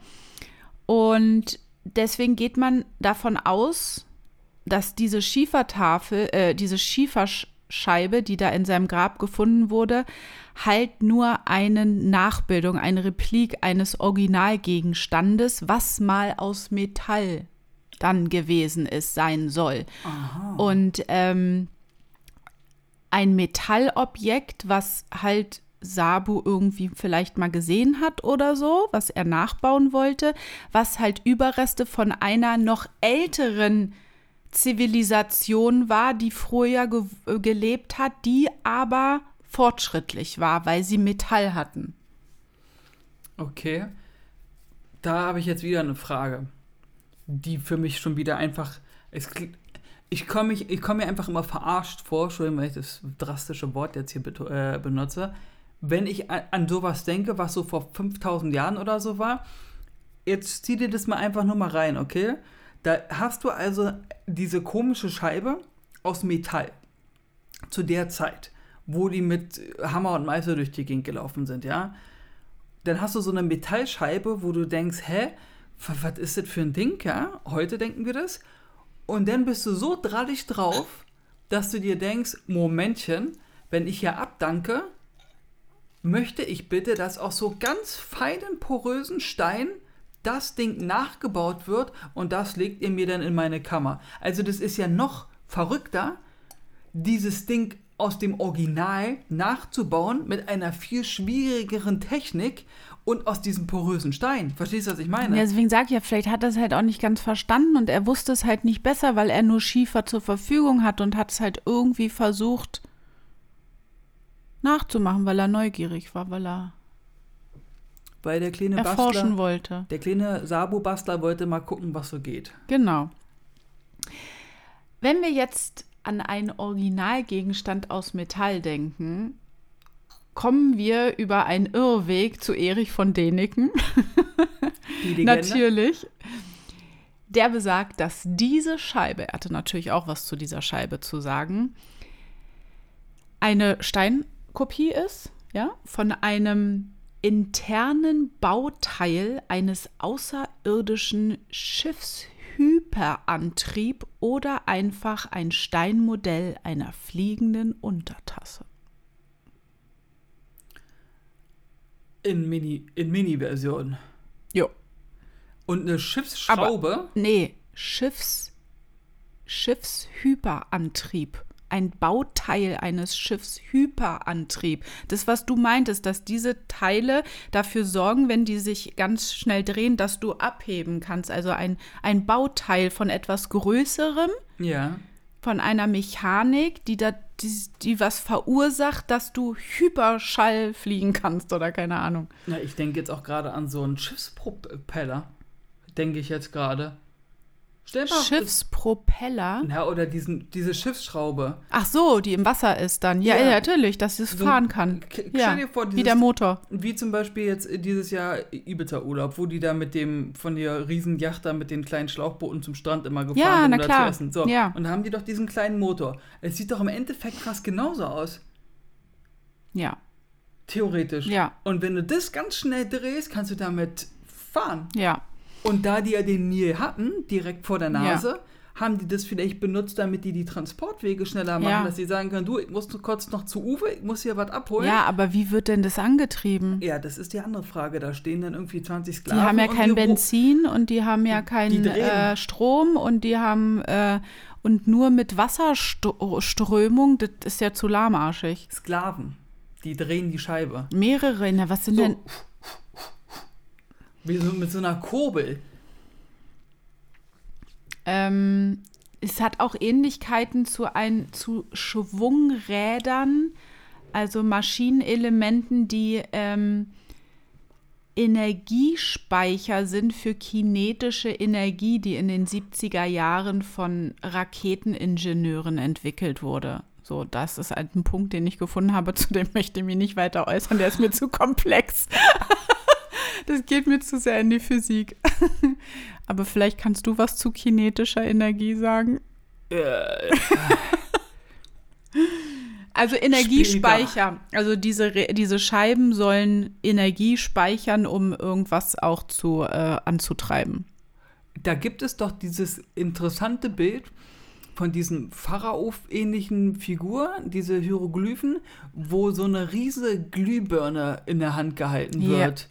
Und deswegen geht man davon aus, dass diese Schiefertafel, äh, diese Schiefersch Scheibe, die da in seinem Grab gefunden wurde, halt nur eine Nachbildung, eine Replik eines Originalgegenstandes, was mal aus Metall dann gewesen ist, sein soll. Aha. Und ähm, ein Metallobjekt, was halt Sabu irgendwie vielleicht mal gesehen hat oder so, was er nachbauen wollte, was halt Überreste von einer noch älteren Zivilisation war, die früher ge äh, gelebt hat, die aber fortschrittlich war, weil sie Metall hatten. Okay. Da habe ich jetzt wieder eine Frage, die für mich schon wieder einfach. Es, ich komme ich, komm mir einfach immer verarscht vor, Entschuldigung, wenn ich das drastische Wort jetzt hier äh, benutze. Wenn ich an, an sowas denke, was so vor 5000 Jahren oder so war, jetzt zieh dir das mal einfach nur mal rein, okay? Da hast du also diese komische Scheibe aus Metall zu der Zeit, wo die mit Hammer und Meißel durch die Gegend gelaufen sind, ja. Dann hast du so eine Metallscheibe, wo du denkst, hä, was ist das für ein Ding, ja? Heute denken wir das. Und dann bist du so drallig drauf, dass du dir denkst, Momentchen, wenn ich hier abdanke, möchte ich bitte, dass aus so ganz feinen, porösen Stein das Ding nachgebaut wird und das legt ihr mir dann in meine Kammer. Also das ist ja noch verrückter. Dieses Ding aus dem Original nachzubauen mit einer viel schwierigeren Technik und aus diesem porösen Stein. Verstehst du, was ich meine? Ja, deswegen sage ich ja, vielleicht hat er es halt auch nicht ganz verstanden und er wusste es halt nicht besser, weil er nur Schiefer zur Verfügung hat und hat es halt irgendwie versucht nachzumachen, weil er neugierig war, weil er Weil der kleine erforschen Bastler, wollte. der kleine Sabo-Bastler wollte mal gucken, was so geht. Genau. Wenn wir jetzt an einen Originalgegenstand aus Metall denken, kommen wir über einen Irrweg zu Erich von Däniken. Natürlich. Der besagt, dass diese Scheibe, er hatte natürlich auch was zu dieser Scheibe zu sagen, eine Steinkopie ist, ja, von einem internen Bauteil eines außerirdischen Schiffshyperantrieb oder einfach ein Steinmodell einer fliegenden Untertasse. In Mini, in Mini-Version. Jo. Und eine Schiffsschraube. Nee, Schiffs, Schiffshyperantrieb. Ein Bauteil eines Schiffshyperantrieb. Das, was du meintest, dass diese Teile dafür sorgen, wenn die sich ganz schnell drehen, dass du abheben kannst. Also ein, ein Bauteil von etwas Größerem, ja. von einer Mechanik, die, da, die, die was verursacht, dass du Hyperschall fliegen kannst oder keine Ahnung. Na, ich denke jetzt auch gerade an so einen Schiffspropeller. Denke ich jetzt gerade. Stell mal. Schiffspropeller. Ja, oder diesen, diese Schiffsschraube. Ach so, die im Wasser ist dann. Ja, Ja. ja, natürlich, dass es So, fahren kann. Ja, stell dir vor, wie dieses- der Motor. Wie zum Beispiel jetzt dieses Jahr Ibiza-Urlaub, wo die da mit dem, von der Riesenjacht da mit den kleinen Schlauchbooten zum Strand immer gefahren Ja, sind, na um klar. zu essen. So. Ja. Und da haben die doch diesen kleinen Motor. Es sieht doch im Endeffekt fast genauso aus. Ja, Theoretisch. ja, Und wenn du das ganz schnell drehst, kannst du damit fahren. ja. Und da die ja den Nil hatten, direkt vor der Nase, haben die das vielleicht benutzt, damit die die Transportwege schneller machen, Ja. dass sie sagen können, du, ich muss kurz noch zu Uwe, ich muss hier was abholen. Ja, aber wie wird denn das angetrieben? Ja, das ist die andere Frage. Da stehen dann irgendwie 20 Die Sklaven. haben ja kein die Benzin und die haben ja Die keinen äh, Strom und die haben äh, und nur mit Wasserströmung, das ist ja zu lahmarschig. Sklaven. Die drehen die Scheibe. Mehrere, na, was sind So. denn. Wie so mit so einer Kurbel. Ähm, es hat auch Ähnlichkeiten zu, ein, zu Schwungrädern, also Maschinenelementen, die ähm, Energiespeicher sind für kinetische Energie, die in den 70er Jahren von Raketeningenieuren entwickelt wurde. So, das ist halt ein Punkt, den ich gefunden habe, zu dem möchte ich mich nicht weiter äußern, der ist mir zu komplex. Das geht mir zu sehr in die Physik. Aber vielleicht kannst du was zu kinetischer Energie sagen. Also Energiespeicher. Also diese, Re- diese Scheiben sollen Energie speichern, um irgendwas auch zu, äh, anzutreiben. da gibt es doch dieses interessante Bild von diesen Pharao-ähnlichen Figuren, diese Hieroglyphen, wo so eine riesige Glühbirne in der Hand gehalten wird.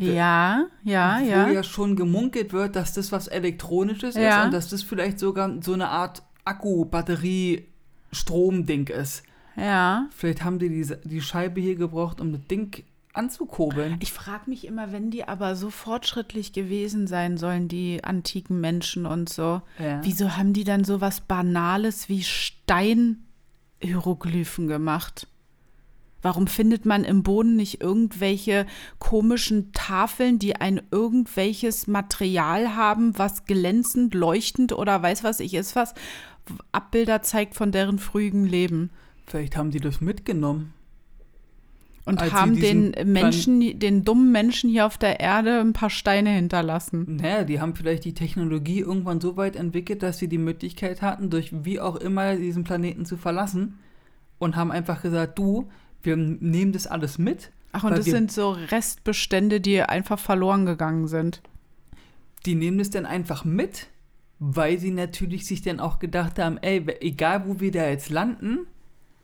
Ja, ja, wo ja. ja schon gemunkelt wird, dass das was Elektronisches Ja. ist und dass das vielleicht sogar so eine Art Akku-Batterie-Strom-Ding ist. Ja. Vielleicht haben die diese, die Scheibe hier gebraucht, um das Ding anzukurbeln. Ich frage mich immer, wenn die aber so fortschrittlich gewesen sein sollen, die antiken Menschen und so, Ja. wieso haben die dann so was Banales wie Steinhieroglyphen gemacht? Warum findet man im Boden nicht irgendwelche komischen Tafeln, die ein irgendwelches Material haben, was glänzend, leuchtend oder weiß was ich ist was, Abbilder zeigt von deren frühen Leben? Vielleicht haben die das mitgenommen. Und Als haben den Menschen, den dummen Menschen hier auf der Erde ein paar Steine hinterlassen. Naja, die haben vielleicht die Technologie irgendwann so weit entwickelt, dass sie die Möglichkeit hatten, durch wie auch immer diesen Planeten zu verlassen und haben einfach gesagt, du, wir nehmen das alles mit. Ach, und das sind so Restbestände, die einfach verloren gegangen sind. Die nehmen das dann einfach mit, weil sie natürlich sich dann auch gedacht haben, ey, egal wo wir da jetzt landen,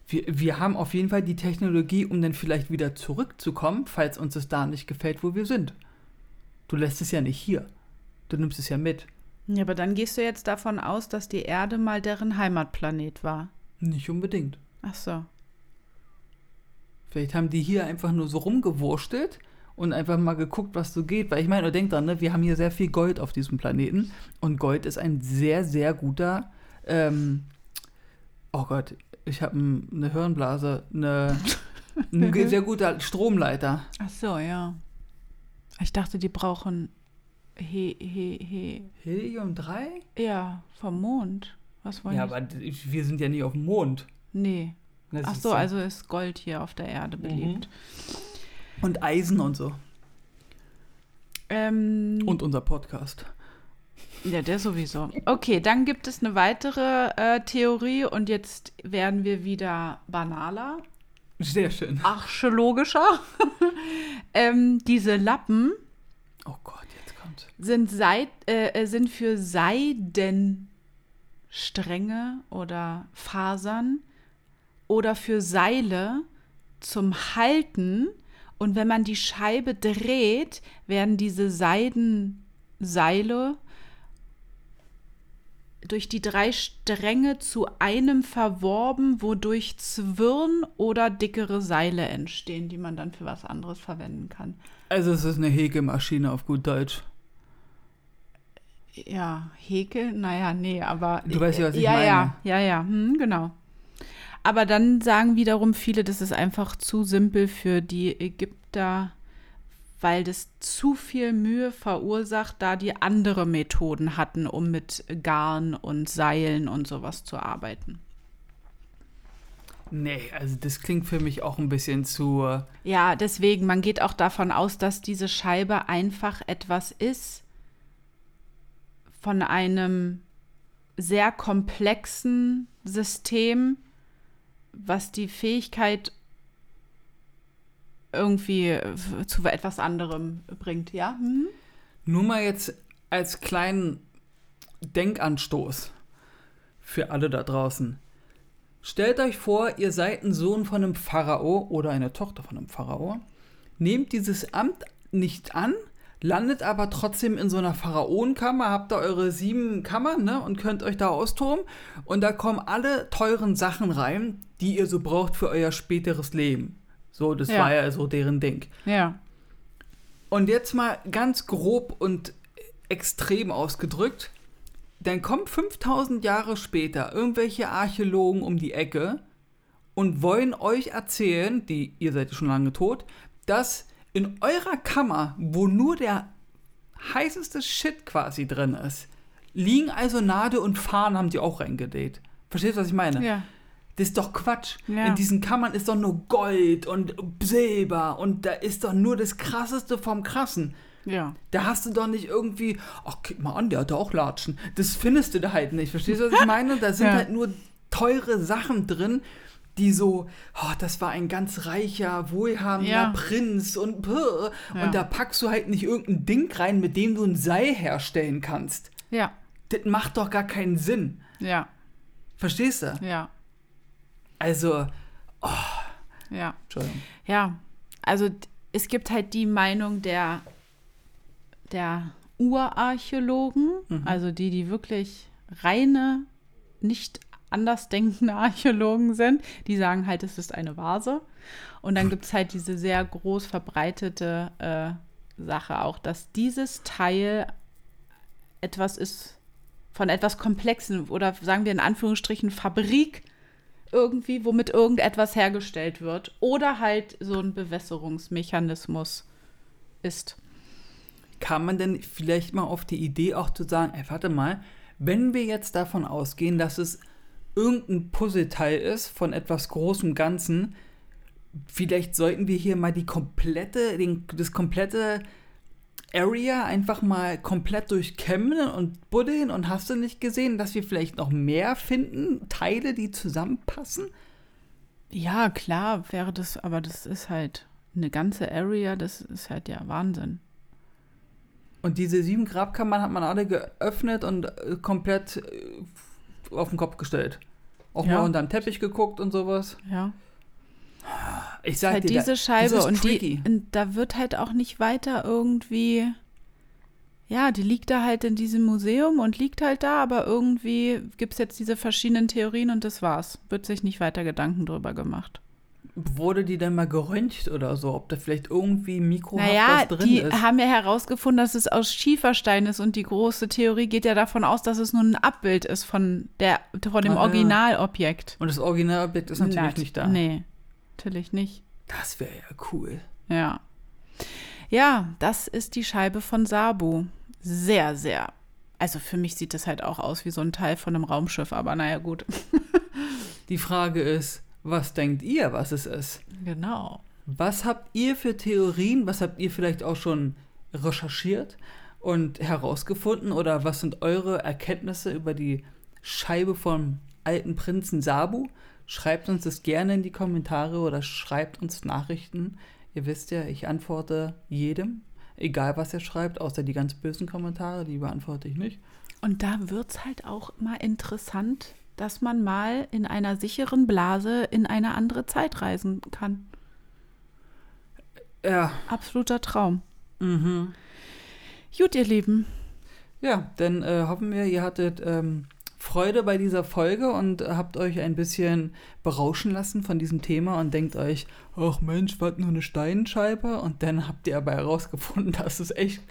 wir, wir haben auf jeden Fall die Technologie, um dann vielleicht wieder zurückzukommen, falls uns es da nicht gefällt, wo wir sind. Du lässt es ja nicht hier. Du nimmst es ja mit. Ja, aber dann gehst du jetzt davon aus, dass die Erde mal deren Heimatplanet war. Nicht unbedingt. Ach so. Vielleicht haben die hier einfach nur so rumgewurstelt und einfach mal geguckt, was so geht. Weil ich meine, denk dran, ne, wir haben hier sehr viel Gold auf diesem Planeten und Gold ist ein sehr, sehr guter, ähm, oh Gott, ich habe eine Hirnblase, eine, ein sehr guter Stromleiter. Ach so, ja. Ich dachte, die brauchen He, He, He. Helium 3? Ja, vom Mond. Was wollen Ja, die? aber wir sind ja nie auf dem Mond. Nee. Das Ach so, also ist Gold hier auf der Erde beliebt. Und Eisen und so. Ähm, Und unser Podcast. ja, der sowieso. Okay, dann gibt es eine weitere äh, Theorie und jetzt werden wir wieder banaler, Sehr schön. archäologischer. ähm, diese Lappen Oh Gott, jetzt kommt's. sind, Seid, äh, äh, sind für Seidenstränge oder Fasern oder für Seile zum Halten. Und wenn man die Scheibe dreht, werden diese Seidenseile durch die drei Stränge zu einem verworben, wodurch Zwirn oder dickere Seile entstehen, die man dann für was anderes verwenden kann. Also es ist eine Häkemaschine auf gut Deutsch. Ja, Häkel, naja, nee, aber. Du weißt ja, was ich ja, meine. Ja, ja, ja, hm, genau. Aber dann sagen wiederum viele, das ist einfach zu simpel für die Ägypter, weil das zu viel Mühe verursacht, da die andere Methoden hatten, um mit Garn und Seilen und sowas zu arbeiten. Nee, also das klingt für mich auch ein bisschen zu. äh, Ja, deswegen, man geht auch davon aus, dass diese Scheibe einfach etwas ist von einem sehr komplexen System, was die Fähigkeit irgendwie f- zu etwas anderem bringt, ja? Hm? Nur mal jetzt als kleinen Denkanstoß für alle da draußen. Stellt euch vor, ihr seid ein Sohn von einem Pharao oder eine Tochter von einem Pharao. Nehmt dieses Amt nicht an, landet aber trotzdem in so einer Pharaonenkammer, habt da eure sieben Kammern ne, und könnt euch da austoben. Und da kommen alle teuren Sachen rein, die ihr so braucht für euer späteres Leben. So, das Ja. war ja so deren Ding. Ja. Und jetzt mal ganz grob und extrem ausgedrückt, dann kommen 5000 Jahre später irgendwelche Archäologen um die Ecke und wollen euch erzählen, die ihr seid schon lange tot, dass in eurer Kammer, wo nur der heißeste Shit quasi drin ist, liegen also Nadel und Fahnen haben die auch reingedeht. Verstehst du, was ich meine? Ja. Das ist doch Quatsch. Ja. In diesen Kammern ist doch nur Gold und Silber und da ist doch nur das Krasseste vom Krassen. Ja. Da hast du doch nicht irgendwie, ach, guck mal an, der hat auch Latschen. Das findest du da halt nicht. Verstehst du, was ich meine? Da sind Ja. halt nur teure Sachen drin, die so, oh, das war ein ganz reicher, wohlhabender Ja. Prinz und puh. Ja. Und da packst du halt nicht irgendein Ding rein, mit dem du ein Seil herstellen kannst. Ja. Das macht doch gar keinen Sinn. Ja. Verstehst du? Ja. Also, Ja. Entschuldigung. Ja, also es gibt halt die Meinung der, der Urarchäologen, also die, die wirklich reine, nicht andersdenkende Archäologen sind, die sagen halt, es ist eine Vase. Und dann gibt es halt diese sehr groß verbreitete äh, Sache auch, dass dieses Teil etwas ist von etwas Komplexen oder sagen wir in Anführungsstrichen Fabrik irgendwie, womit irgendetwas hergestellt wird oder halt so ein Bewässerungsmechanismus ist. Kam man denn vielleicht mal auf die Idee auch zu sagen, ey, warte mal, wenn wir jetzt davon ausgehen, dass es irgendein Puzzleteil ist von etwas großem Ganzen, vielleicht sollten wir hier mal die komplette, den, das komplette Area einfach mal komplett durchkämmen und buddeln und hast du nicht gesehen, dass wir vielleicht noch mehr finden, Teile, die zusammenpassen? Ja, klar wäre das, aber das ist halt eine ganze Area, das ist halt ja Wahnsinn. Und diese sieben Grabkammern hat man alle geöffnet und äh, komplett äh, auf den Kopf gestellt. Auch Ja. mal unter den Teppich geguckt und sowas. Ja. Ich sag halt dir, da- diese Scheibe das ist und tricky. die und da wird halt auch nicht weiter irgendwie ja, die liegt da halt in diesem Museum und liegt halt da, aber irgendwie gibt es jetzt diese verschiedenen Theorien und das war's. Wird sich nicht weiter Gedanken drüber gemacht. Wurde die denn mal geröntgt oder so? Ob da vielleicht irgendwie mikrohaft Naja, was drin die ist? haben ja herausgefunden, dass es aus Schieferstein ist und die große Theorie geht ja davon aus, dass es nur ein Abbild ist von, der, von dem Ah. Originalobjekt. Und das Originalobjekt ist natürlich Nat- nicht da. Nee, natürlich nicht. Das wäre ja cool. Ja. Ja, das ist die Scheibe von Sabu. Sehr, sehr. Also für mich sieht das halt auch aus wie so ein Teil von einem Raumschiff, aber naja, gut. Die Frage ist, was denkt ihr, was es ist? Genau. Was habt ihr für Theorien? Was habt ihr vielleicht auch schon recherchiert und herausgefunden? Oder was sind eure Erkenntnisse über die Scheibe vom alten Prinzen Sabu? Schreibt uns das gerne in die Kommentare oder schreibt uns Nachrichten. Ihr wisst ja, ich antworte jedem, egal was er schreibt, außer die ganz bösen Kommentare, die beantworte ich nicht. Und da wird es halt auch mal interessant, dass man mal in einer sicheren Blase in eine andere Zeit reisen kann. Ja, Absoluter Traum. mhm. Gut, ihr Lieben. Ja, dann äh, hoffen wir, ihr hattet ähm, Freude bei dieser Folge und habt euch ein bisschen berauschen lassen von diesem Thema und denkt euch, ach Mensch, was nur eine Steinscheibe? Und dann habt ihr aber herausgefunden, dass es echt.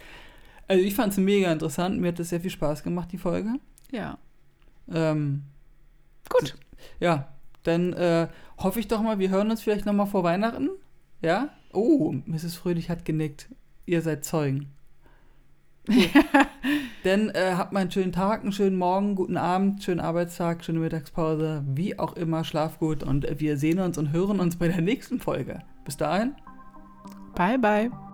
Also ich fand es mega interessant, mir hat es sehr viel Spaß gemacht, die Folge. Ja. Ähm, Gut. ja, dann äh, hoffe ich doch mal, wir hören uns vielleicht nochmal vor Weihnachten. Ja? Oh, Mrs. Fröhlich hat genickt. Ihr seid Zeugen. Dann äh, habt mal einen schönen Tag, einen schönen Morgen, guten Abend, schönen Arbeitstag, schöne Mittagspause, wie auch immer, schlaf gut und wir sehen uns und hören uns bei der nächsten Folge. Bis dahin. Bye, bye.